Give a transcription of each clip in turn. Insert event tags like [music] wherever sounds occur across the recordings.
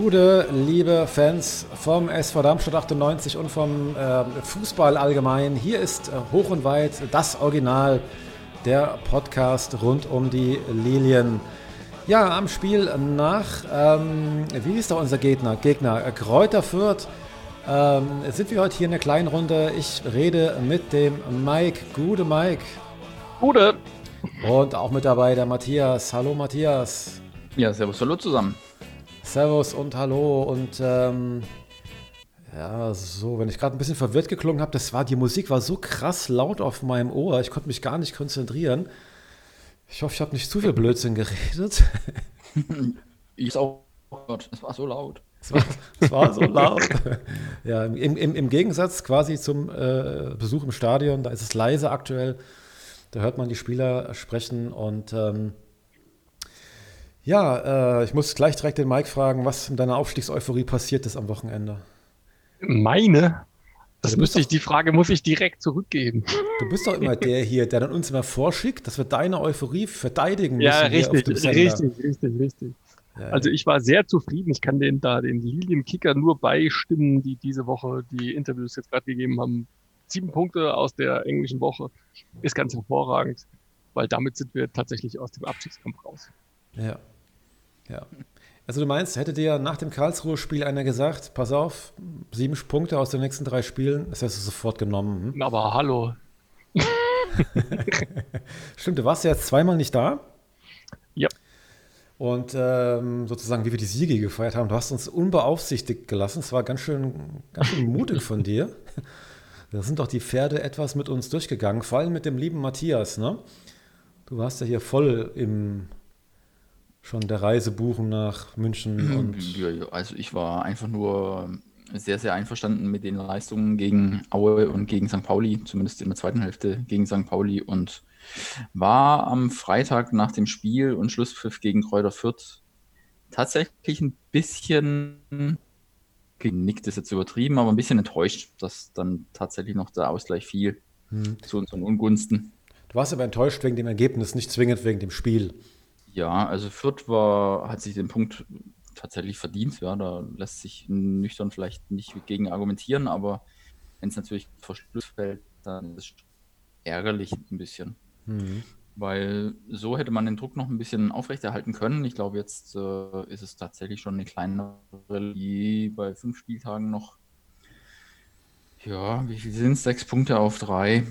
Gute, liebe Fans vom SV Darmstadt 98 und vom äh, Fußball allgemein. Hier ist äh, hoch und weit das Original, der Podcast rund um die Lilien. Ja, am Spiel nach, ähm, wie ist da unser Gegner? Gegner äh, Kräuter Fürth. Ähm, sind wir heute hier in der kleinen Runde. Ich rede mit dem Mike. Gute Mike. Gute. Und auch mit dabei der Matthias. Hallo Matthias. Ja, servus, hallo zusammen. Servus und Hallo und ähm, ja, so, wenn ich gerade ein bisschen verwirrt geklungen habe, das war, die Musik war so krass laut auf meinem Ohr, ich konnte mich gar nicht konzentrieren. Ich hoffe, ich habe nicht zu viel Blödsinn geredet. [laughs] ich auch gehört, es war so laut. Es war, es war so laut. ja, im, im, im, Gegensatz quasi zum äh, Besuch im Stadion, da ist es leise aktuell. Da hört man die Spieler sprechen und ähm, ja, äh, ich muss gleich direkt den Mike fragen, was in deiner Aufstiegseuphorie passiert ist am Wochenende. Meine? Das also müsste ich, die Frage muss ich direkt zurückgeben. Du bist doch immer der hier, der dann uns immer vorschickt, dass wir deine Euphorie verteidigen müssen. Ja, richtig, richtig, richtig, richtig. Ja, also ich war sehr zufrieden. Ich kann den da den Lilienkicker nur beistimmen, die diese Woche die Interviews jetzt gerade gegeben haben. Sieben Punkte aus der englischen Woche ist ganz hervorragend, weil damit sind wir tatsächlich aus dem Abstiegskampf raus. Ja, ja. Also du meinst, hätte dir nach dem Karlsruhe-Spiel einer gesagt, pass auf, sieben Punkte aus den nächsten drei Spielen, das hättest du sofort genommen. Hm? Aber hallo. [laughs] Stimmt, du warst ja jetzt zweimal nicht da. Ja. Und ähm, sozusagen, wie wir die Siege gefeiert haben, du hast uns unbeaufsichtigt gelassen. Es war ganz schön, ganz schön mutig von dir. Da sind doch die Pferde etwas mit uns durchgegangen, vor allem mit dem lieben Matthias, ne? Du warst ja hier voll im schon der Reise buchen nach München [clears throat] und. Also ich war einfach nur sehr, sehr einverstanden mit den Leistungen gegen Aue und gegen St. Pauli, zumindest in der zweiten Hälfte gegen St. Pauli und war am Freitag nach dem Spiel und Schlusspfiff gegen Kräuter Fürth tatsächlich ein bisschen genickt ist jetzt übertrieben, aber ein bisschen enttäuscht, dass dann tatsächlich noch der Ausgleich fiel hm. zu unseren Ungunsten. Du warst aber enttäuscht wegen dem Ergebnis, nicht zwingend wegen dem Spiel. Ja, also Fürth war, hat sich den Punkt tatsächlich verdient. Ja, da lässt sich nüchtern vielleicht nicht gegen argumentieren, aber wenn es natürlich vor Schluss fällt, dann ist es ärgerlich ein bisschen. Mhm. Weil so hätte man den Druck noch ein bisschen aufrechterhalten können. Ich glaube, jetzt äh, ist es tatsächlich schon eine kleinere, die bei fünf Spieltagen noch, ja, wie viel sind es? Sechs Punkte auf drei.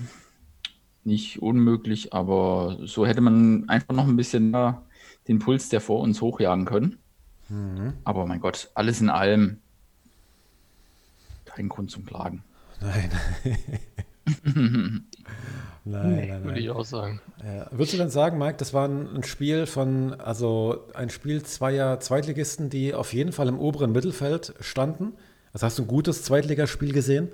Nicht unmöglich, aber so hätte man einfach noch ein bisschen mehr den Puls der vor uns hochjagen können. Mhm. Aber mein Gott, alles in allem kein Grund zum Klagen. Nein. [laughs] nein, nein, nein, Würde ich auch sagen. Ja. Würdest du dann sagen, Mike, das war ein Spiel von, also ein Spiel zweier Zweitligisten, die auf jeden Fall im oberen Mittelfeld standen? Also hast du ein gutes Zweitligaspiel gesehen?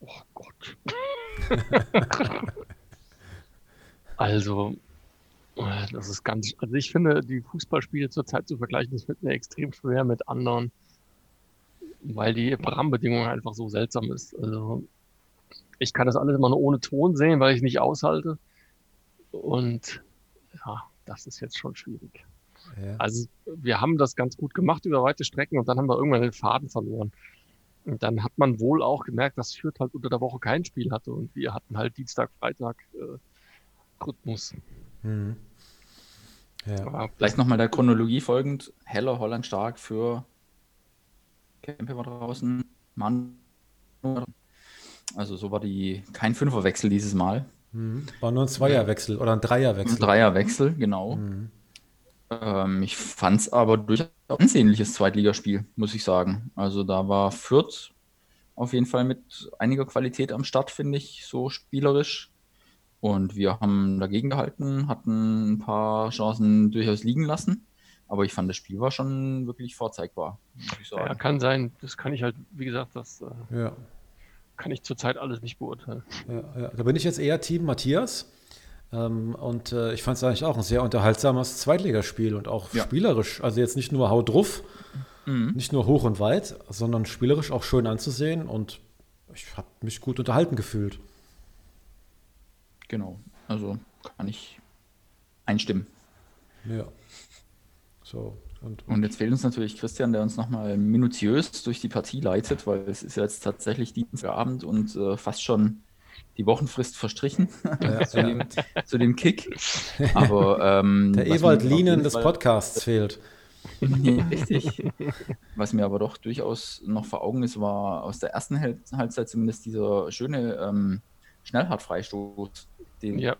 Oh Gott. [laughs] [laughs] Also, äh, das ist ganz, also ich finde, die Fußballspiele zurzeit zu vergleichen, das wird mir extrem schwer mit anderen, weil die Rahmenbedingungen einfach so seltsam ist. Also, ich kann das alles immer nur ohne Ton sehen, weil ich nicht aushalte. Und ja, das ist jetzt schon schwierig. Ja. Also, wir haben das ganz gut gemacht über weite Strecken und dann haben wir irgendwann den Faden verloren. Und dann hat man wohl auch gemerkt, dass Fürth halt unter der Woche kein Spiel hatte und wir hatten halt Dienstag, Freitag äh, Rhythmus. Mhm. Ja. Vielleicht nochmal der Chronologie folgend. Heller Holland stark für Kempe war draußen. Mann. Also so war die kein Fünferwechsel dieses Mal. Mhm. War nur ein Zweierwechsel oder ein Dreierwechsel. Ein Dreierwechsel, genau. Mhm. Ähm, ich fand es aber durchaus ein ansehnliches Zweitligaspiel, muss ich sagen. Also da war Fürth auf jeden Fall mit einiger Qualität am Start, finde ich, so spielerisch. Und wir haben dagegen gehalten, hatten ein paar Chancen durchaus liegen lassen. Aber ich fand, das Spiel war schon wirklich vorzeigbar. Ja, kann sein. Das kann ich halt, wie gesagt, das äh, ja. kann ich zurzeit alles nicht beurteilen. Ja, ja. Da bin ich jetzt eher Team Matthias. Ähm, und äh, ich fand es eigentlich auch ein sehr unterhaltsames Zweitligaspiel und auch spielerisch. Also jetzt nicht nur haut drauf, mhm. nicht nur hoch und weit, sondern spielerisch auch schön anzusehen. Und ich habe mich gut unterhalten gefühlt. Genau. Also kann ich einstimmen. Ja. So, und, und, und, jetzt fehlt uns natürlich Christian, der uns nochmal minutiös durch die Partie leitet, weil es ist jetzt tatsächlich Dienstagabend und äh, fast schon die Wochenfrist verstrichen ja, [laughs] zu, ja. Dem, zu, Dem, Kick. Aber ähm, [laughs] der Ewald Lienen des Podcasts fehlt. richtig. Was mir aber doch durchaus noch vor Augen ist, war aus der ersten Halbzeit zumindest dieser schöne ähm, Schnellhartfreistoß, den ja.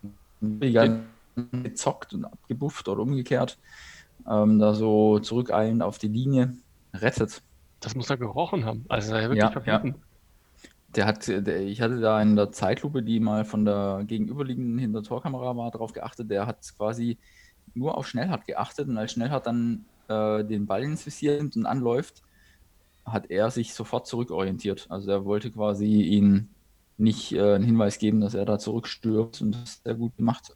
gezockt und abgebufft oder umgekehrt, ähm, da so zurückeilend auf die Linie rettet. Das muss er gerochen haben. Also er wirklich ja, verbieten. Ja. Der hat, der, ich hatte da in der Zeitlupe, die mal von der gegenüberliegenden Hintertorkamera war, darauf geachtet. Der hat quasi nur auf Schnellhart geachtet und als Schnellhart dann äh, den Ball ins Visier nimmt und anläuft, hat er sich sofort zurückorientiert. Also er wollte quasi ihn nicht äh, einen Hinweis geben, dass er da zurückstürzt und das sehr gut gemacht.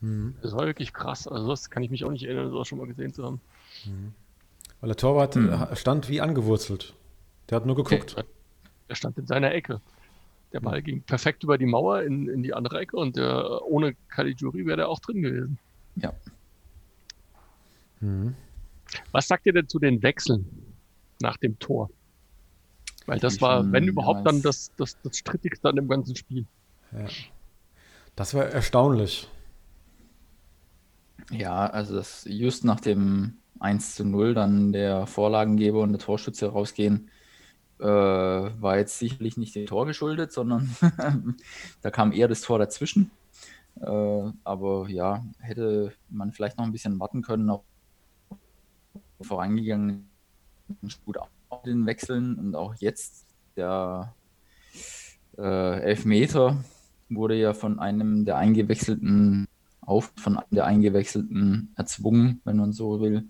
Mhm. Das war wirklich krass. Also das kann ich mich auch nicht erinnern, sowas schon mal gesehen zu haben. Mhm. Weil der Torwart mhm. stand wie angewurzelt. Der hat nur geguckt. Okay. Er stand in seiner Ecke. Der Ball ging perfekt über die Mauer in, in die andere Ecke und der, ohne Caligiuri wäre der auch drin gewesen. Ja. Mhm. Was sagt ihr denn zu den Wechseln nach dem Tor? Weil das war, wenn überhaupt, dann das, das, das Strittigste an dem ganzen Spiel. Ja. Das war erstaunlich. Ja, also dass just nach dem 1 zu 0 dann der Vorlagengeber und der Torschütze rausgehen, äh, war jetzt sicherlich nicht dem Tor geschuldet, sondern [laughs] da kam eher das Tor dazwischen. Äh, aber ja, hätte man vielleicht noch ein bisschen warten können auf vorangegangen gut den Wechseln und auch jetzt der äh, Elfmeter wurde ja von einem der eingewechselten auf von einem der eingewechselten erzwungen, wenn man so will.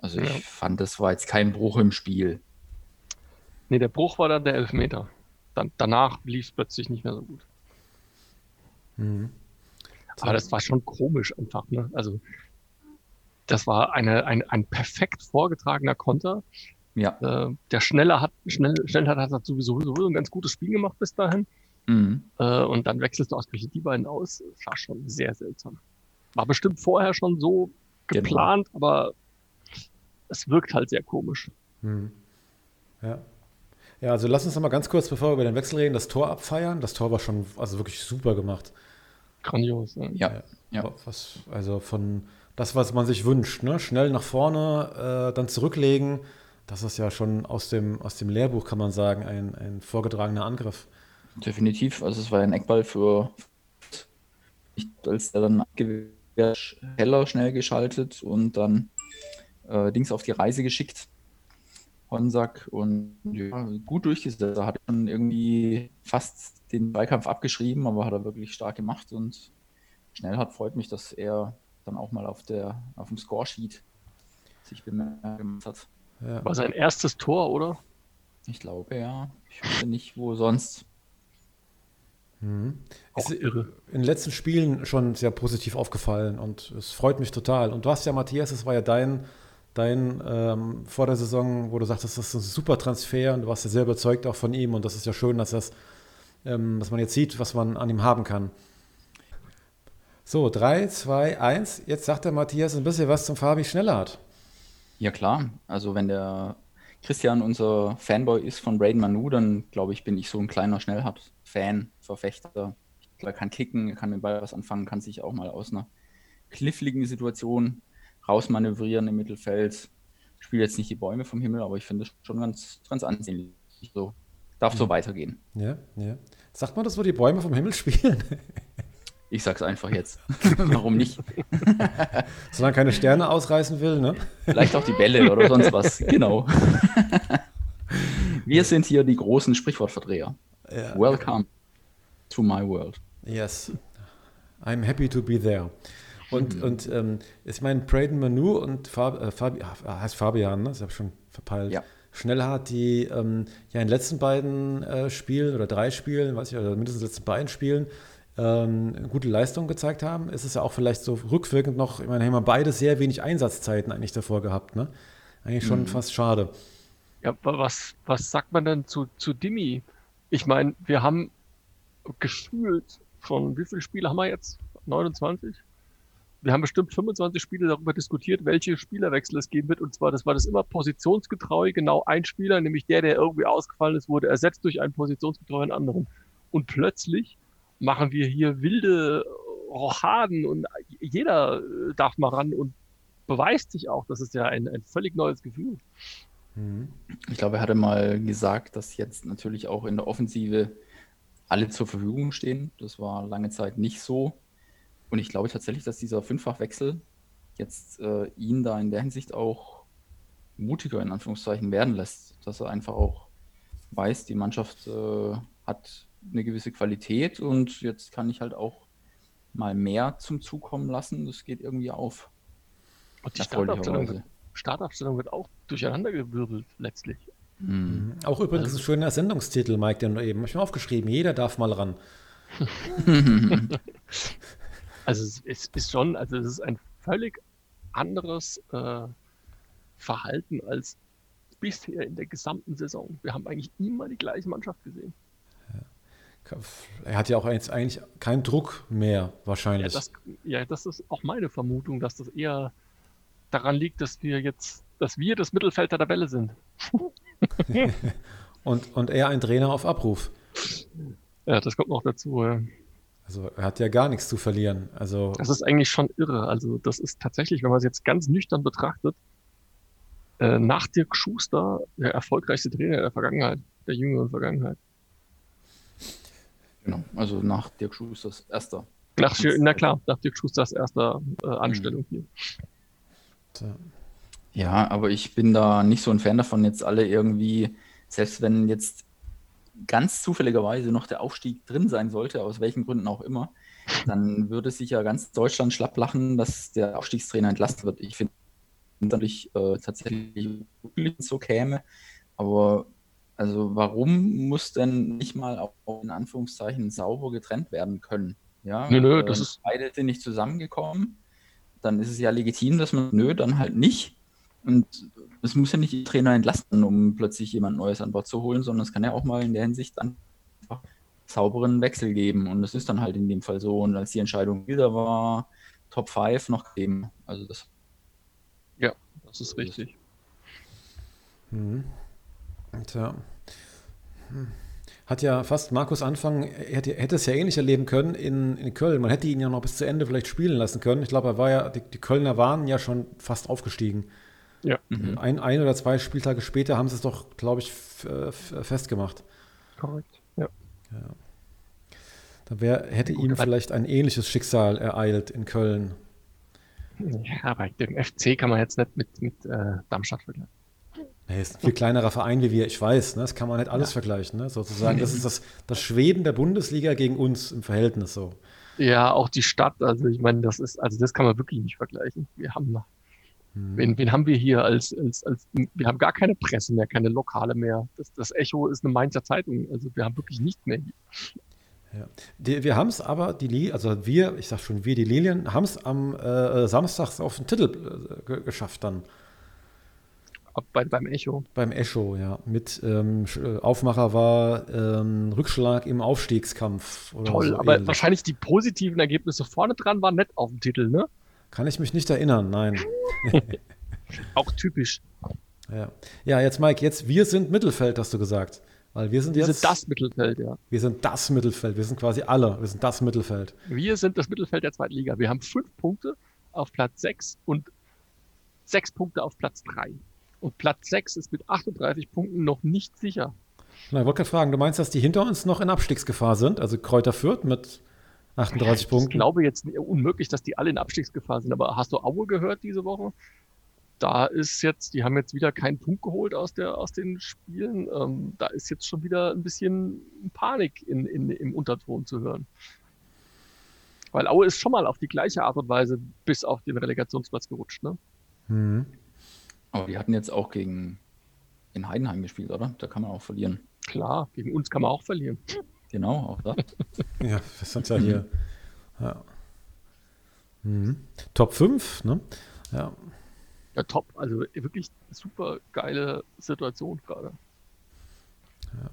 Also ich ja. fand, das war jetzt kein Bruch im Spiel. Nee, der Bruch war dann der Elfmeter. Dann, danach lief es plötzlich nicht mehr so gut. Mhm. Aber das war schon komisch einfach. Ne? Also das war eine, ein, ein perfekt vorgetragener Konter. Ja. Äh, der Schneller hat, schnell, schnell hat, hat sowieso, sowieso ein ganz gutes Spiel gemacht bis dahin. Mhm. Äh, und dann wechselst du ausgerechnet die beiden aus. Das war schon sehr seltsam. War bestimmt vorher schon so genau. geplant, genau. aber es wirkt halt sehr komisch. Mhm. Ja. Ja, also lass uns noch mal ganz kurz, bevor wir über den Wechsel reden, das Tor abfeiern. Das Tor war schon also wirklich super gemacht. Grandios. Ne? Ja. ja. Was, also von das, was man sich wünscht. Ne? Schnell nach vorne, äh, dann zurücklegen. Das ist ja schon aus dem, aus dem Lehrbuch, kann man sagen, ein, ein vorgetragener Angriff. Definitiv. Also es war ein Eckball für als er dann heller schnell geschaltet und dann äh, Dings auf die Reise geschickt. Honsack und ja, gut durchgesetzt. Er hat schon irgendwie fast den Zweikampf abgeschrieben, aber hat er wirklich stark gemacht und schnell hat freut mich, dass er dann auch mal auf, der, auf dem Scoresheet sich bemerkt hat. Ja. War sein erstes Tor, oder? Ich glaube, ja. Ich wüsste nicht, wo sonst. Mhm. Ist irre. In den letzten Spielen schon sehr positiv aufgefallen und es freut mich total. Und du hast ja, Matthias, das war ja dein, dein ähm, vor der Saison, wo du sagtest, das ist ein super Transfer und du warst ja sehr überzeugt auch von ihm und das ist ja schön, dass das, ähm, dass man jetzt sieht, was man an ihm haben kann. So, 3, 2, 1. Jetzt sagt der Matthias ein bisschen was zum Fabi Schnellhardt. Ja, klar. Also, wenn der Christian unser Fanboy ist von Braden Manu, dann glaube ich, bin ich so ein kleiner Schnellhardt-Fan, Verfechter. Er kann kicken, er kann mit dem Ball was anfangen, kann sich auch mal aus einer kniffligen Situation rausmanövrieren im Mittelfeld. Spielt jetzt nicht die Bäume vom Himmel, aber ich finde es schon ganz, ganz ansehnlich. So, darf so weitergehen. Ja, ja. Sagt man das, wo die Bäume vom Himmel spielen? Ich sag's einfach jetzt. [laughs] Warum nicht? [laughs] Solange keine Sterne ausreißen will, ne? Vielleicht auch die Bälle oder sonst was. [laughs] Genau. Wir sind hier die großen Sprichwortverdreher. Ja. Welcome to my world. Yes. I'm happy to be there. Und, mhm. und ähm, ich meine, Braden Manu und Fab, äh, Fabi, ah, heißt Fabian, ne? Das habe ich schon verpeilt. Ja. Schnellhardt, die ähm, ja in den letzten beiden äh, Spielen oder drei Spielen, weiß ich, oder mindestens in den letzten beiden Spielen ähm, gute Leistung gezeigt haben, ist es ja auch vielleicht so rückwirkend noch, ich meine, haben wir beide sehr wenig Einsatzzeiten eigentlich davor gehabt, ne? Eigentlich schon mhm. fast schade. Ja, was, was sagt man denn zu, zu Dimi? Ich meine, wir haben gefühlt von wie viele Spiele haben wir jetzt? 29? wir haben bestimmt 25 Spiele darüber diskutiert, welche Spielerwechsel es geben wird. Und zwar, das war das immer positionsgetreu, genau ein Spieler, nämlich der, der irgendwie ausgefallen ist, wurde ersetzt durch einen positionsgetreuen anderen. Und plötzlich machen wir hier wilde Rochaden und jeder äh, darf mal ran und beweist sich auch. Das ist ja ein, ein völlig neues Gefühl. Mhm. Ich glaube, er hatte mal gesagt, dass jetzt natürlich auch in der Offensive alle zur Verfügung stehen. Das war lange Zeit nicht so. Und ich glaube tatsächlich, dass dieser Fünffachwechsel jetzt äh, ihn da in der Hinsicht auch mutiger in Anführungszeichen werden lässt, dass er einfach auch weiß, die Mannschaft äh, hat eine gewisse Qualität und jetzt kann ich halt auch mal mehr zum Zug kommen lassen. Das geht irgendwie auf. Und die Startaufstellung, Startaufstellung wird auch durcheinandergewirbelt letztlich. Mhm. Auch übrigens also, ein schöner Sendungstitel, Mike, den du eben. Ich habe aufgeschrieben, jeder darf mal ran. [laughs] [laughs] Also es, es ist schon, also es ist ein völlig anderes äh, Verhalten als bisher in der gesamten Saison. Wir haben eigentlich immer die gleiche Mannschaft gesehen. Er hat ja auch jetzt eigentlich keinen Druck mehr, wahrscheinlich. Ja das, ja, das ist auch meine Vermutung, dass das eher daran liegt, dass wir jetzt, dass wir das Mittelfeld der Tabelle sind. [laughs] und, und er ein Trainer auf Abruf. Ja, das kommt noch dazu. Ja. Also er hat ja gar nichts zu verlieren. Also das ist eigentlich schon irre. Also das ist tatsächlich, wenn man es jetzt ganz nüchtern betrachtet, äh, nach Dirk Schuster der erfolgreichste Trainer der Vergangenheit, der jüngeren Vergangenheit. Genau, also nach Dirk Schusters erster. Nach, na klar, nach Dirk Schusters erster äh, Anstellung mhm. hier. Ja, aber ich bin da nicht so ein Fan davon, jetzt alle irgendwie, selbst wenn jetzt ganz zufälligerweise noch der Aufstieg drin sein sollte, aus welchen Gründen auch immer, dann würde sich ja ganz Deutschland schlapp lachen, dass der Aufstiegstrainer entlassen wird. Ich finde natürlich äh, tatsächlich so käme, aber also warum muss denn nicht mal auch in Anführungszeichen sauber getrennt werden können? Ja, nö, nö, das äh, ist beide sind nicht zusammengekommen, dann ist es ja legitim, dass man nö, dann halt nicht. Und es muss ja nicht die Trainer entlasten, um plötzlich jemand Neues an Bord zu holen, sondern es kann ja auch mal in der Hinsicht einfach sauberen Wechsel geben. Und das ist dann halt in dem Fall so. Und als die Entscheidung wieder war, Top 5 noch geben. Also das. Ja, das ist richtig. Mhm. Tja. Hm. Hat ja fast Markus Anfang, er hätte, hätte, es ja ähnlich erleben können in, in Köln. Man hätte ihn ja noch bis zu Ende vielleicht spielen lassen können. Ich glaube, er war ja, die, die Kölner waren ja schon fast aufgestiegen. Ja. Mhm. Ein, ein oder zwei Spieltage später haben sie es doch, glaube ich, festgemacht. Korrekt, ja. ja. Da wär, hätte Gut, ihm vielleicht ein ähnliches Schicksal ereilt in Köln. Ja, aber den FC kann man jetzt nicht mit, mit äh, Darmstadt vergleichen. Nee, ist ein viel kleinerer Verein wie wir, ich weiß, ne? das kann man nicht alles ja. vergleichen. Ne? Sozusagen, das ist das, das Schweden der Bundesliga gegen uns im Verhältnis so. Ja, auch die Stadt, also ich meine, das ist, also das kann man wirklich nicht vergleichen. Wir haben hm. Wen, wen haben wir hier als, als, als, wir haben gar keine Presse mehr, keine Lokale mehr. Das, das Echo ist eine Mainzer Zeitung. Also wir haben wirklich nichts mehr hier. Ja. Die, wir haben es aber, die also wir, ich sag schon wir, die Lilien, haben es am äh, Samstag auf den Titel äh, geschafft dann. Bei, beim Echo. Beim Echo, ja. Mit ähm, äh, Aufmacher war ähm, Rückschlag im Aufstiegskampf. Toll, so aber ähnlich. wahrscheinlich die positiven Ergebnisse vorne dran waren nett auf dem Titel, ne? Kann ich mich nicht erinnern, nein. [laughs] [laughs] Auch typisch. Ja. ja, jetzt Mike, jetzt wir sind Mittelfeld, hast du gesagt. Weil wir sind wir jetzt. sind das Mittelfeld, ja. Wir sind das Mittelfeld. Wir sind quasi alle. Wir sind das Mittelfeld. Wir sind das Mittelfeld der zweiten Liga. Wir haben fünf Punkte auf Platz sechs und sechs Punkte auf Platz drei. Und Platz sechs ist mit 38 Punkten noch nicht sicher. Na, ich wollte gerade fragen, du meinst, dass die hinter uns noch in Abstiegsgefahr sind? Also Kräuter Fürth mit 38 Punkte. Ich glaube jetzt unmöglich, dass die alle in Abstiegsgefahr sind. Aber hast du Aue gehört diese Woche? Da ist jetzt, die haben jetzt wieder keinen Punkt geholt aus, der, aus den Spielen. Ähm, da ist jetzt schon wieder ein bisschen Panik in, in, im Unterton zu hören. Weil Aue ist schon mal auf die gleiche Art und Weise bis auf den Relegationsplatz gerutscht. Ne? Mhm. Aber die hatten jetzt auch gegen in Heidenheim gespielt, oder? Da kann man auch verlieren. Klar, gegen uns kann man auch verlieren. Genau, auch das. [laughs] ja, wir sind ja hier. Ja. Mhm. Top 5, ne? Ja. Ja, top. Also wirklich super geile Situation gerade. Ja.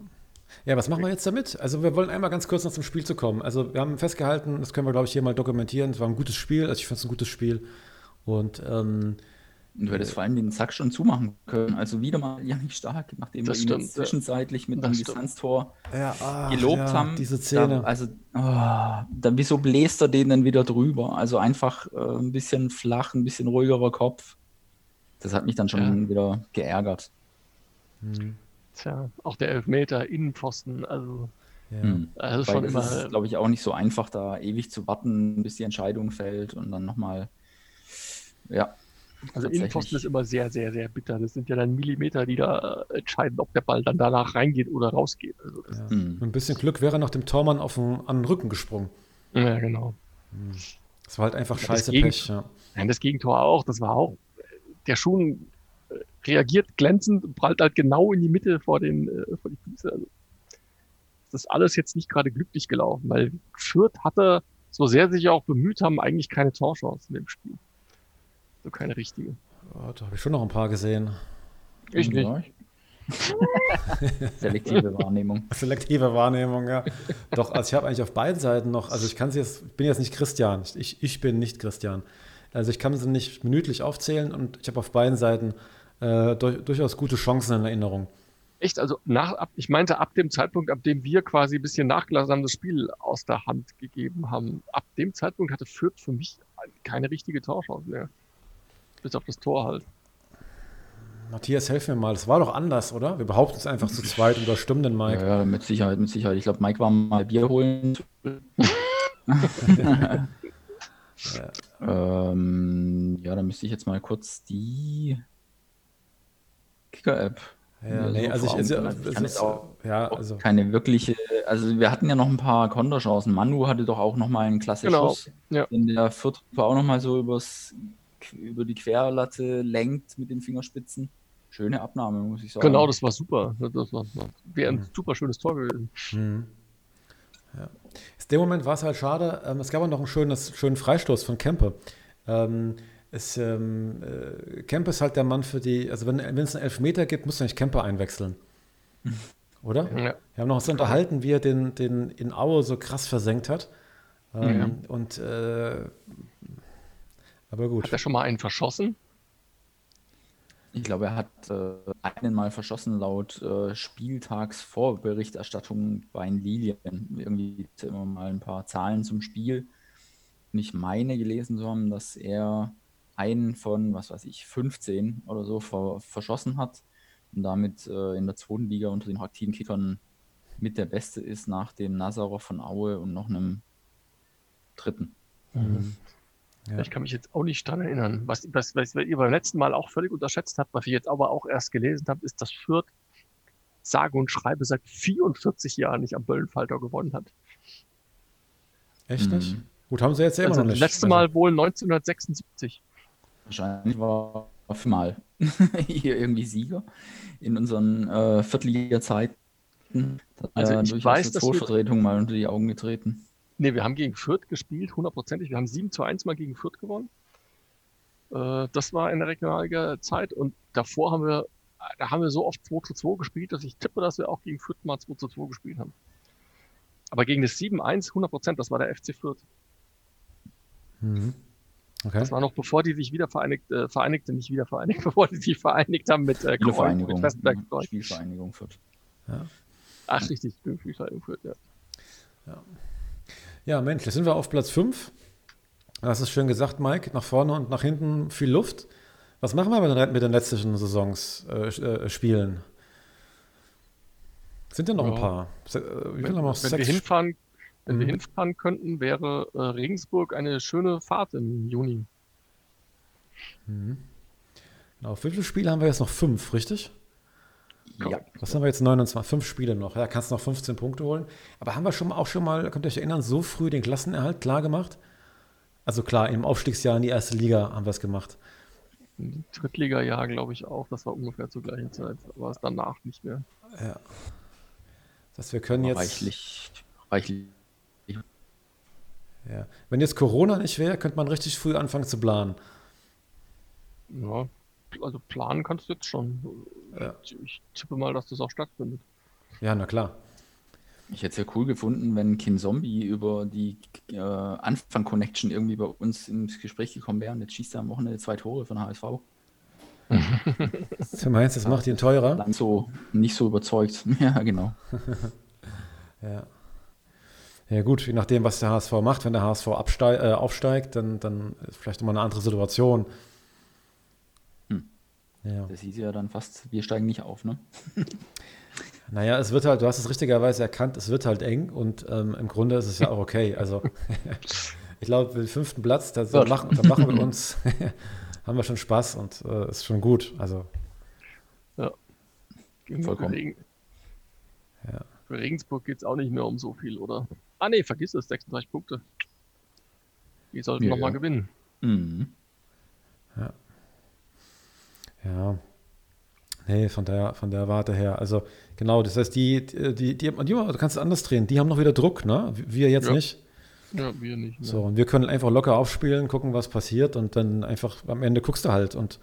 Ja, was machen wir jetzt damit? Also wir wollen einmal ganz kurz noch zum Spiel zu kommen. Also wir haben festgehalten, das können wir, glaube ich, hier mal dokumentieren. Es war ein gutes Spiel, also ich fand es ein gutes Spiel. Und ähm, du hättest vor allem den Sack schon zumachen können. Also wieder mal [laughs] ja nicht stark, nachdem Das wir ihn stimmt, ja. zwischenzeitlich mit einem. Distanztor ja, ach, gelobt ja, haben. Diese Da, Szene. also, oh, dann wieso bläst er den dann wieder drüber? Also einfach äh, ein bisschen flach, ein bisschen ruhigerer Kopf. Das hat mich dann schon wieder geärgert. Hm, Tja, auch der Elfmeter, Innenpfosten, also ja. Weil schon immer. ist, glaube ich, auch nicht so einfach, da ewig zu warten, bis die Entscheidung fällt und dann nochmal. Ja, Also. Innenpfosten ist immer sehr, sehr, sehr bitter. Das sind ja dann Millimeter, die da äh, entscheiden, ob der Ball dann danach reingeht oder rausgeht. Also das, Ja. Hm. Mit ein bisschen Glück wäre er nach dem Tormann auf den, an den Rücken gesprungen. ja. genau. Das war halt einfach Ja, scheiße das Gegen- Pech. Ja. Nein, das Gegentor auch, das war auch. Der Schuh äh, reagiert glänzend und prallt halt genau in die Mitte vor, den, äh, vor die Füße. Also, das ist alles jetzt nicht gerade glücklich gelaufen, weil Fürth hatte, so sehr sie sich auch bemüht haben, eigentlich keine Torchancen im Spiel. So keine richtige. Oh, da habe ich schon noch ein paar gesehen. Ich nicht. [laughs] Selektive Wahrnehmung. Selektive Wahrnehmung, ja. Doch, also ich habe eigentlich auf beiden Seiten noch, also ich kann sie jetzt, ich bin jetzt nicht Christian, ich, ich bin nicht Christian. Also ich kann sie nicht minütlich aufzählen und ich habe auf beiden Seiten äh, durch, durchaus gute Chancen in Erinnerung. Echt, also nach, ab, ich meinte ab dem Zeitpunkt, ab dem wir quasi ein bisschen nachgelassen haben, das Spiel aus der Hand gegeben haben, ab dem Zeitpunkt hatte Fürth für mich keine richtige Torchance mehr. Bis auf das Tor halt. Matthias, helf mir mal, das war doch anders, oder? Wir behaupten es einfach zu zweit und überstimmen den Mike. Ja, ja, mit Sicherheit, mit Sicherheit. Ich glaube, Mike war mal Bier holen. [laughs] ähm, ja, da müsste ich jetzt mal kurz die Kicker-App. Ja, nee, so also ich, also, es Ich kann ist, jetzt auch ja, also, keine wirkliche. Also, wir hatten ja noch ein paar Konterchancen. Manu hatte doch auch noch mal einen klasse Genau, Schuss, ja. den der Fürth auch noch mal so übers, über die Querlatte lenkt mit den Fingerspitzen. Schöne Abnahme, muss ich sagen. Genau, das war super. Das war, wäre ein Mhm. super schönes Tor gewesen. hm. ja. In dem Moment war es halt schade, ähm, es gab auch noch einen schönes, schönen Freistoß von Kempe. Ähm, es, ähm, äh, Kempe ist halt der Mann für die, also wenn, wenn es einen Elfmeter gibt, muss er nicht Kempe einwechseln. [laughs] Oder? Ja. Wir haben noch uns unterhalten, wie er den, den in Aue so krass versenkt hat. Ähm, Ja. Und äh, aber gut. Hat er schon mal einen verschossen? Ich glaube, er hat äh, einen Mal verschossen laut äh, Spieltagsvorberichterstattung bei den Lilien. Irgendwie gibt's ja immer mal ein paar Zahlen zum Spiel. Und ich meine gelesen zu haben, dass er einen von, was weiß ich, 15 oder so ver verschossen hat und damit äh, in der zweiten Liga unter den aktiven Kickern mit der Beste ist nach dem Nazarov von Aue und noch einem dritten. Mhm. Ja. Ich kann mich jetzt auch nicht dran erinnern. Was, was, was ihr beim letzten Mal auch völlig unterschätzt habt, was ich jetzt aber auch erst gelesen habe, ist, dass Fürth sage und schreibe seit 44 Jahren nicht am Böllenfalter gewonnen hat. Echt nicht? Mhm. Gut, haben sie jetzt immer Also noch das nicht. letzte Also, Mal wohl 1976. Wahrscheinlich war er fünfmal [laughs] hier irgendwie Sieger in unseren äh, hat Also ich weiß, dass wir- Zweitvertretung mal unter die Augen getreten. Nee, wir haben gegen Fürth gespielt, hundertprozentig. Wir haben 7 zu 1 mal gegen Fürth gewonnen. Äh, das war in der Regionalliga-Zeit und davor haben wir, da haben wir so oft 2 zu 2 gespielt, dass ich tippe, dass wir auch gegen Fürth mal 2 zu 2 gespielt haben. Aber gegen das 7-1, 100 Prozent, das war der FC Fürth. Mhm. Okay. Das war noch bevor die sich wieder vereinigt, äh, vereinigte, nicht wieder vereinigt, [laughs] bevor die sich vereinigt haben mit äh, Kreuz, mit. Westenberg. Kreuz. Spielvereinigung Fürth. Ach, richtig, Spielvereinigung Fürth, ja. Ja, Mensch, jetzt sind wir auf Platz 5. Das ist schön gesagt, Mike. Nach vorne und nach hinten viel Luft. Was machen wir mit den, mit den letzten Saisons äh, äh, Spielen? Sind ja noch ein Ja. paar. Se- äh, Wie Wenn, haben wir wenn wir hinfahren, wenn wir Mhm. hinfahren könnten, wäre äh, Regensburg eine schöne Fahrt im Juni. Mhm. Genau. Spiele haben wir jetzt noch? Fünf, richtig? Ja. Was haben wir jetzt? 29, fünf Spiele noch. Ja, kannst noch 15 Punkte holen. Aber haben wir schon auch schon mal, könnt ihr euch erinnern, so früh den Klassenerhalt klar gemacht? Also klar, im Aufstiegsjahr in die erste Liga haben wir es gemacht. Im Drittliga-Jahr, glaube ich, auch. Das war ungefähr zur gleichen Zeit. Aber es danach nicht mehr. Ja. Das heißt, wir können jetzt. Reichlich, reichlich. Ja. Wenn jetzt Corona nicht wäre, könnte man richtig früh anfangen zu planen. Ja, also planen kannst du jetzt schon. Ja. Ich tippe mal, dass das auch stattfindet. Ja, na klar. Ich hätte es ja cool gefunden, wenn Kin Zombie über die äh, Anfang-Connection irgendwie bei uns ins Gespräch gekommen wäre und jetzt schießt er am Wochenende zwei Tore von HSV. [laughs] du meinst, das macht ihn teurer? Dann so nicht so überzeugt. [laughs] ja, genau. [laughs] ja. Ja gut, je nachdem, was der HSV macht, wenn der HSV äh, aufsteigt, dann, dann ist vielleicht immer eine andere Situation. Ja. Das hieß ja dann fast, wir steigen nicht auf, ne? [laughs] naja, es wird halt, du hast es richtigerweise erkannt, es wird halt eng und ähm, im Grunde ist es ja auch okay. Also [laughs] ich glaube, den fünften Platz, da, machen, da machen wir uns, [laughs] haben wir schon Spaß und äh, ist schon gut. Also ja. Vollkommen. Ja. Für Regensburg geht es auch nicht mehr um so viel, oder? Ah nee, vergiss es, 36 Punkte. Die sollten ja, nochmal ja. gewinnen. Mhm. Ja. Ja. Nee, von der, von der Warte her. Also genau, das heißt, die, die, die, die, die du kannst es anders drehen, die haben noch wieder Druck, ne? Wir jetzt ja. nicht. Ja, wir nicht. Ne? So, und wir können einfach locker aufspielen, gucken, was passiert und dann einfach am Ende guckst du halt. Und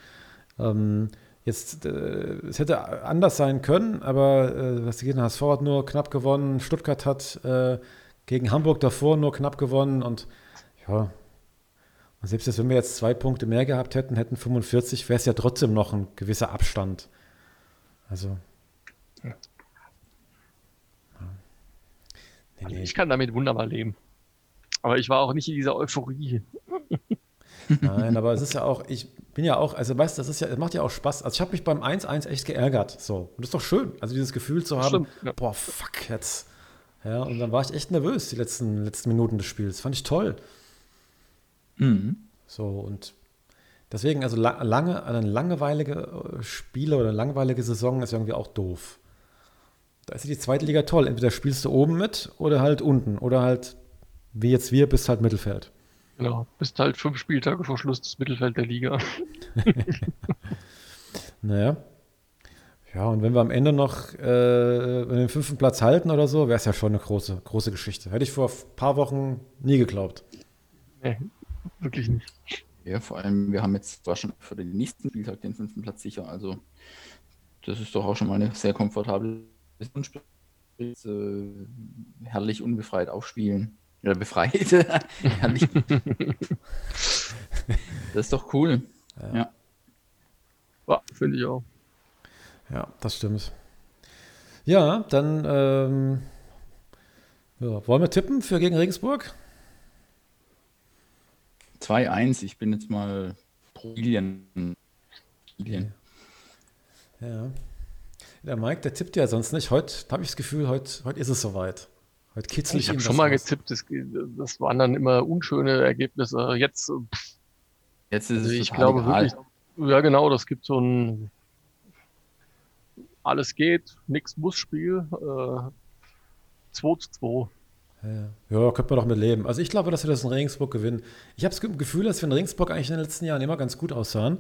ähm, jetzt, äh, es hätte anders sein können, aber äh, was die HSV hat nur knapp gewonnen, Stuttgart hat äh, gegen Hamburg davor nur knapp gewonnen und ja, und selbst wenn wir jetzt zwei Punkte mehr gehabt hätten, hätten 45, wäre es ja trotzdem noch ein gewisser Abstand. Also. Ja. Nee, nee. Ich kann damit wunderbar leben. Aber ich war auch nicht in dieser Euphorie. Nein, aber es ist ja auch, ich bin ja auch, also weißt du, das ist ja, das macht ja auch Spaß. Also ich habe mich beim 1-1 echt geärgert. So. Und das ist doch schön. Also dieses Gefühl zu haben, Stimmt, ja. boah, fuck, jetzt ja, und dann war ich echt nervös, die letzten, letzten Minuten des Spiels. Fand ich toll. Mhm. So, und deswegen, also lange, eine langweilige äh, Spiele oder eine langweilige Saison ist irgendwie auch doof. Da ist die zweite Liga toll. Entweder spielst du oben mit oder halt unten. Oder halt, wie jetzt wir, bist halt Mittelfeld. Genau, bist halt fünf Spieltage vor Schluss des Mittelfeld der Liga. [laughs] naja. Ja, und wenn wir am Ende noch äh, den fünften Platz halten oder so, wäre es ja schon eine große, große Geschichte. Hätte ich vor ein paar Wochen nie geglaubt. Nee, wirklich nicht. Ja, vor allem, wir haben jetzt zwar schon für den nächsten Spieltag den fünften Platz sicher. Also, das ist doch auch schon mal eine sehr komfortable äh, herrlich unbefreit aufspielen. Oder befreit. [laughs] herrlich. das ist doch cool. Ja, ja. ja finde ich auch. Ja, das stimmt. Ja, dann ähm, ja, wollen wir tippen für gegen Regensburg? 2-1, ich bin jetzt mal pro Ilien. Okay. Ja. Der Mike, der tippt ja sonst nicht. Heute habe ich das Gefühl, heute, heute ist es soweit. Heute kitzel ich, ich habe schon mal aus. getippt, das, das, waren dann immer unschöne Ergebnisse. Jetzt, jetzt ist also es ich glaube egal. wirklich, ja genau, das gibt so ein alles geht, nichts muss Spiel. Äh, 2 zu 2. Ja, ja, könnte man doch mit leben. Also ich glaube, dass wir das in Regensburg gewinnen. Ich habe das Gefühl, dass wir in Regensburg eigentlich in den letzten Jahren immer ganz gut aussahen.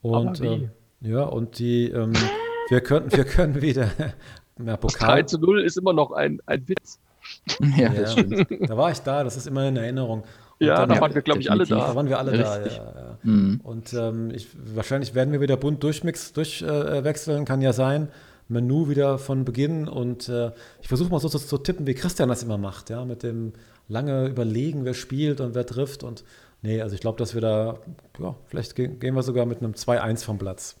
Und äh, ja, und die, ähm, wir könnten, wir können wieder. [laughs] Ja, Pokal. 3 zu 0 ist immer noch ein, ein Witz. [laughs] Ja, stimmt. Da war ich da, das ist immer in Erinnerung. Und ja, da waren wir, glaube ich, alle da. Da waren wir alle Richtig. da, ja. ja. Mhm. Und ähm, ich, wahrscheinlich werden wir wieder bunt durchmix, durchwechseln, äh, kann ja sein. Menü wieder von Beginn und äh, ich versuche mal so zu, zu, tippen, wie Christian das immer macht, ja, mit dem lange Überlegen, wer spielt und wer trifft und nee, also ich glaube, dass wir da, ja, vielleicht gehen, gehen wir sogar mit einem 2-1 vom Platz.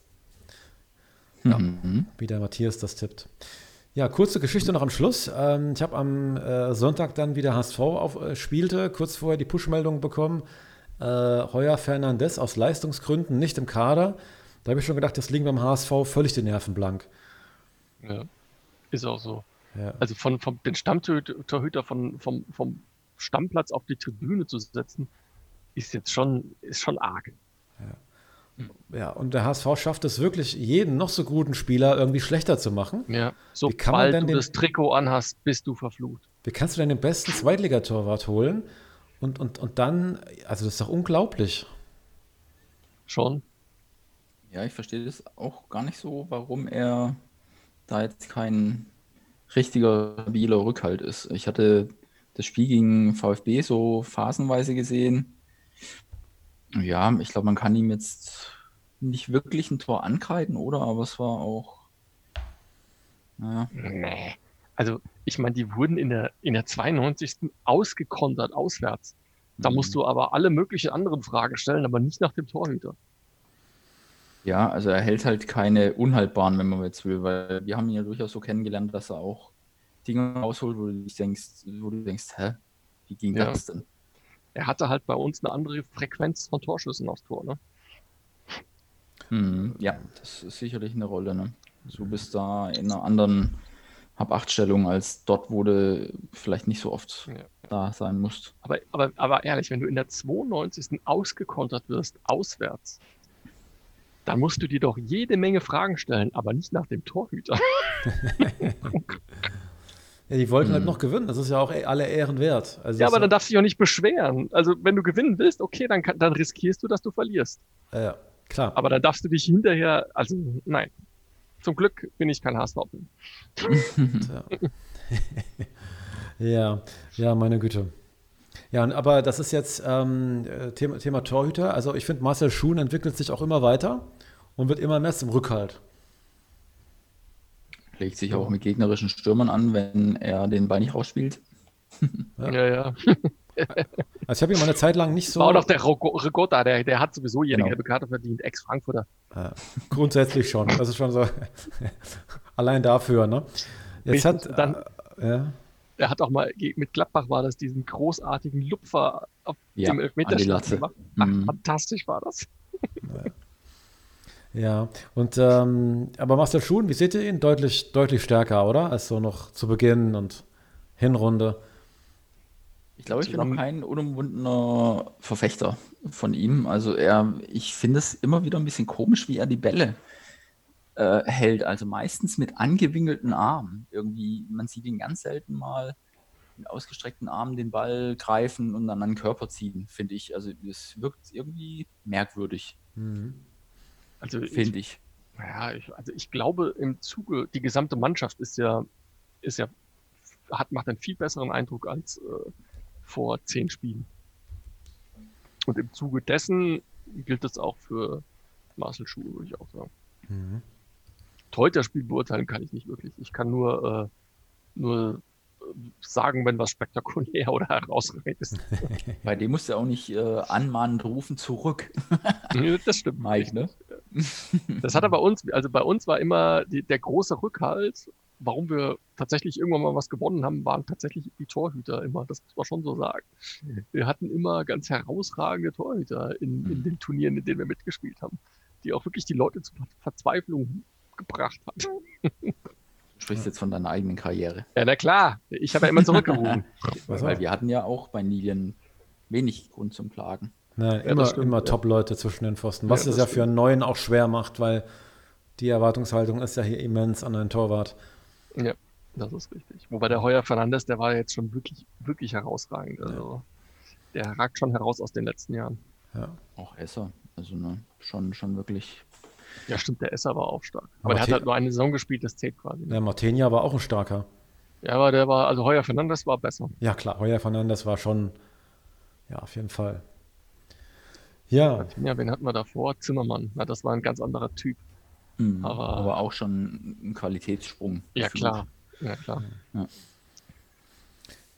Ja, mhm. wie der Matthias das tippt. Ja, kurze Geschichte noch am Schluss. Ähm, ich habe am äh, Sonntag dann wieder HSV auf, äh, spielte, kurz vorher die Push-Meldung bekommen. Äh, Heuer Fernandes aus Leistungsgründen nicht im Kader. Da habe ich schon gedacht, das liegen beim HSV völlig die Nerven blank. Ja, ist auch so. Ja. Also von, von den Stammtorhüter von, vom, vom Stammplatz auf die Tribüne zu setzen, ist jetzt schon, ist schon arg. Ja. Ja, und der HSV schafft es wirklich, jeden noch so guten Spieler irgendwie schlechter zu machen. Ja, sobald du den, das Trikot anhast, bist du verflucht. Wie kannst du denn den besten Zweitligatorwart holen? Und, und, und dann, also das ist doch unglaublich. Schon. Ja, ich verstehe das auch gar nicht so, warum er da jetzt kein richtiger stabiler Rückhalt ist. Ich hatte das Spiel gegen VfB so phasenweise gesehen ja, ich glaube, man kann ihm jetzt nicht wirklich ein Tor ankreiden, oder? Aber es war auch. Naja. Nee. Also, ich meine, die wurden in der, in der 92. ausgekontert, auswärts. Da mhm. musst du aber alle möglichen anderen Fragen stellen, aber nicht nach dem Torhüter. Ja, also er hält halt keine unhaltbaren, wenn man jetzt will, weil wir haben ihn ja durchaus so kennengelernt, dass er auch Dinge rausholt, wo du denkst, wo du denkst, hä, wie ging ja. das denn? Er hatte halt bei uns eine andere Frequenz von Torschüssen aufs Tor, ne? Hm, ja, das ist sicherlich eine Rolle, ne? Du bist da in einer anderen Hab-Acht-Stellung als dort, wo du vielleicht nicht so oft ja. da sein musst. Aber, aber, aber ehrlich, wenn du in der 92. ausgekontert wirst, auswärts, dann musst du dir doch jede Menge Fragen stellen, aber nicht nach dem Torhüter. [laughs] ja, die wollten hm. halt noch gewinnen. Das ist ja auch e-, alle Ehren wert. Also ja, aber dann darfst du dich auch nicht beschweren. Also, wenn du gewinnen willst, okay, dann, dann riskierst du, dass du verlierst. Ja, klar. Aber dann darfst du dich hinterher, also nein. Zum Glück bin ich kein HSV. [laughs] ja. ja, meine Güte. Ja, aber das ist jetzt ähm, Thema, Thema Torhüter. Also ich finde, Marcel Schuhn entwickelt sich auch immer weiter und wird immer mehr zum Rückhalt. Legt sich auch mit gegnerischen Stürmern an, wenn er den Ball nicht rausspielt. Ja, ja. ja. [laughs] Also ich habe ihn mal eine Zeit lang nicht so. War auch noch der Rigotta, der, der hat sowieso jede genau. gelbe Karte verdient, Ex-Frankfurter. Ja, grundsätzlich schon. Das ist schon so. [laughs] allein dafür, ne? Jetzt Richtig, hat. Dann, äh, ja. Er hat auch mal mit Gladbach war das diesen großartigen Lupfer auf ja, dem Elfmeterschlag gemacht. Mhm. Fantastisch war das. Ja, und ähm, aber Marcel Schuhen, wie seht ihr ihn? Deutlich, deutlich stärker, oder? Als so noch zu Beginn und Hinrunde. Ich glaube, ich bin noch kein unumwundener Verfechter von ihm. Also er, ich finde es immer wieder ein bisschen komisch, wie er die Bälle äh, hält. Also meistens mit angewinkelten Armen. Irgendwie, man sieht ihn ganz selten mal mit ausgestreckten Armen den Ball greifen und dann an den Körper ziehen, finde ich. Also es wirkt irgendwie merkwürdig. Mhm. Also finde ich. Ja, ich, also ich glaube im Zuge, die gesamte Mannschaft ist ja, ist ja, hat, macht einen viel besseren Eindruck als äh, vor zehn Spielen. Und im Zuge dessen gilt das auch für Marcel Schuhe, würde ich auch sagen. Mhm. Torhüter-Spiel beurteilen kann ich nicht wirklich. Ich kann nur, äh, nur äh, sagen, wenn was spektakulär [laughs] oder herausragend ist. [laughs] Bei dem musst du auch nicht äh, anmahnend rufen zurück. das stimmt. Mike, ne? Das hat aber uns, also bei uns war immer die, der große Rückhalt, warum wir tatsächlich irgendwann mal was gewonnen haben, waren tatsächlich die Torhüter immer. Das muss man schon so sagen. Wir hatten immer ganz herausragende Torhüter in, in den Turnieren, in denen wir mitgespielt haben, die auch wirklich die Leute zur Verzweiflung gebracht hat. Du sprichst jetzt von deiner eigenen Karriere. Ja, na klar. Ich habe ja immer zurückgerufen. [laughs] Weil wir hatten ja auch bei Nilien wenig Grund zum Klagen. Nein, ja, immer, immer ja. Top-Leute zwischen den Pfosten. Was ja, es ja für einen neuen auch schwer macht, weil die Erwartungshaltung ist ja hier immens an einen Torwart. Ja, das ist richtig. Wobei der Heuer Fernandes, der war jetzt schon wirklich, wirklich herausragend. Also der ragt schon heraus aus den letzten Jahren. Ja. Auch Esser. Also ne, schon, schon wirklich ja, stimmt, der Esser war auch stark. Aber, aber der hat halt nur eine Saison gespielt, das zählt quasi. Ja, Martenia war auch ein starker. Ja, aber der war, also Heuer Fernandes war besser. Ja, klar, Heuer Fernandes war schon, ja, auf jeden Fall. Ja. Martenia, wen hatten wir davor? Zimmermann. Na, das war ein ganz anderer Typ. Mhm, aber, aber, auch schon ein Qualitätssprung. Ja, klar. Ja, klar. Ja.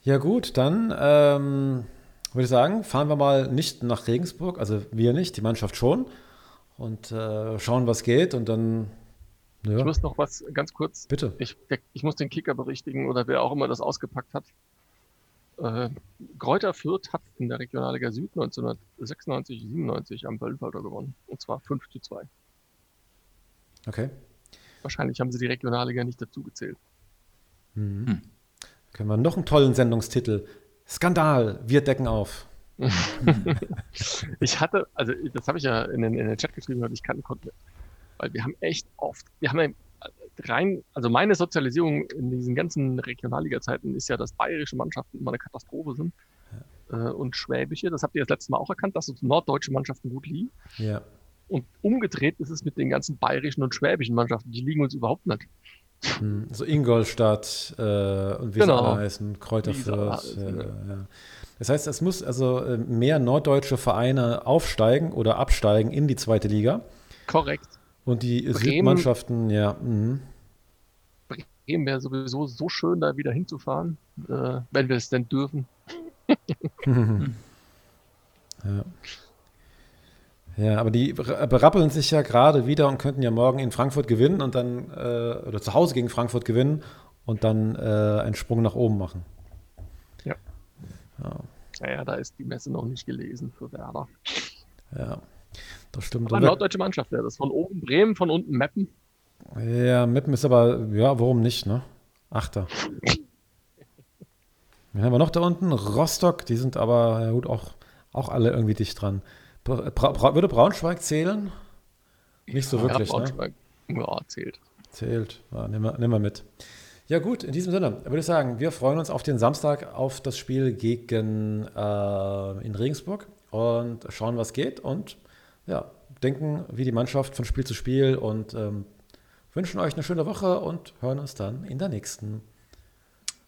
ja gut, dann ähm, würde ich sagen, fahren wir mal nicht nach Regensburg, also wir nicht, die Mannschaft schon und äh, schauen, was geht und dann. Ja. Ich muss noch was ganz kurz. Bitte. Ich, ich muss den Kicker berichtigen oder wer auch immer das ausgepackt hat. Äh, Kräuter Fürth hat in der Regionalliga Süd 1996, 97 am Wölfelder gewonnen. Und zwar 5 zu 2. Okay. Wahrscheinlich haben sie die Regionalliga nicht dazu gezählt. Mhm. Hm. Können wir noch einen tollen Sendungstitel. Skandal, wir decken auf. [laughs] ich hatte, also das habe ich ja in den, in den Chat geschrieben, weil ich kannten konnte. Weil wir haben echt oft, wir haben ja rein, also meine Sozialisierung in diesen ganzen Regionalliga-Zeiten ist ja, dass bayerische Mannschaften immer eine Katastrophe sind. Ja. Äh, und schwäbische, das habt ihr das letzte Mal auch erkannt, dass uns norddeutsche Mannschaften gut liegen. Ja. Und umgedreht ist es mit den ganzen bayerischen und schwäbischen Mannschaften, die liegen uns überhaupt nicht. Hm, so Ingolstadt äh, und wie genau. sie heißen, Kräuterfürth. Ja. Das heißt, es muss also äh, mehr norddeutsche Vereine aufsteigen oder absteigen in die zweite Liga. Korrekt. Und die Bremen, Südmannschaften, ja. Mh. Bremen wäre sowieso so schön, da wieder hinzufahren, äh, wenn wir es denn dürfen. [laughs] ja. Ja, aber die berappeln sich ja gerade wieder und könnten ja morgen in Frankfurt gewinnen und dann, äh, oder zu Hause gegen Frankfurt gewinnen und dann äh, einen Sprung nach oben machen. Ja. ja. Naja, da ist die Messe noch nicht gelesen für Werder. Ja, das stimmt. Aber norddeutsche Mannschaft wäre das. Von oben Bremen, von unten Meppen. Ja, Meppen ist aber, ja, warum nicht, ne? Achter. Wen haben wir noch da unten? Rostock, die sind aber, ja gut, auch, auch alle irgendwie dicht dran. Bra Bra würde Braunschweig zählen? Nicht so ja, wirklich, ne? Braunschweig. ne? Ja, zählt. Zählt, ja, nehmen, wir, nehmen wir mit. Ja gut, in diesem Sinne würde ich sagen, wir freuen uns auf den Samstag, auf das Spiel gegen äh, in Regensburg und schauen, was geht und ja, denken, wie die Mannschaft von Spiel zu Spiel und ähm, wünschen euch eine schöne Woche und hören uns dann in der nächsten.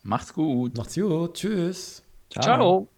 Macht's gut. Macht's gut. Tschüss. Ciao. Ciao.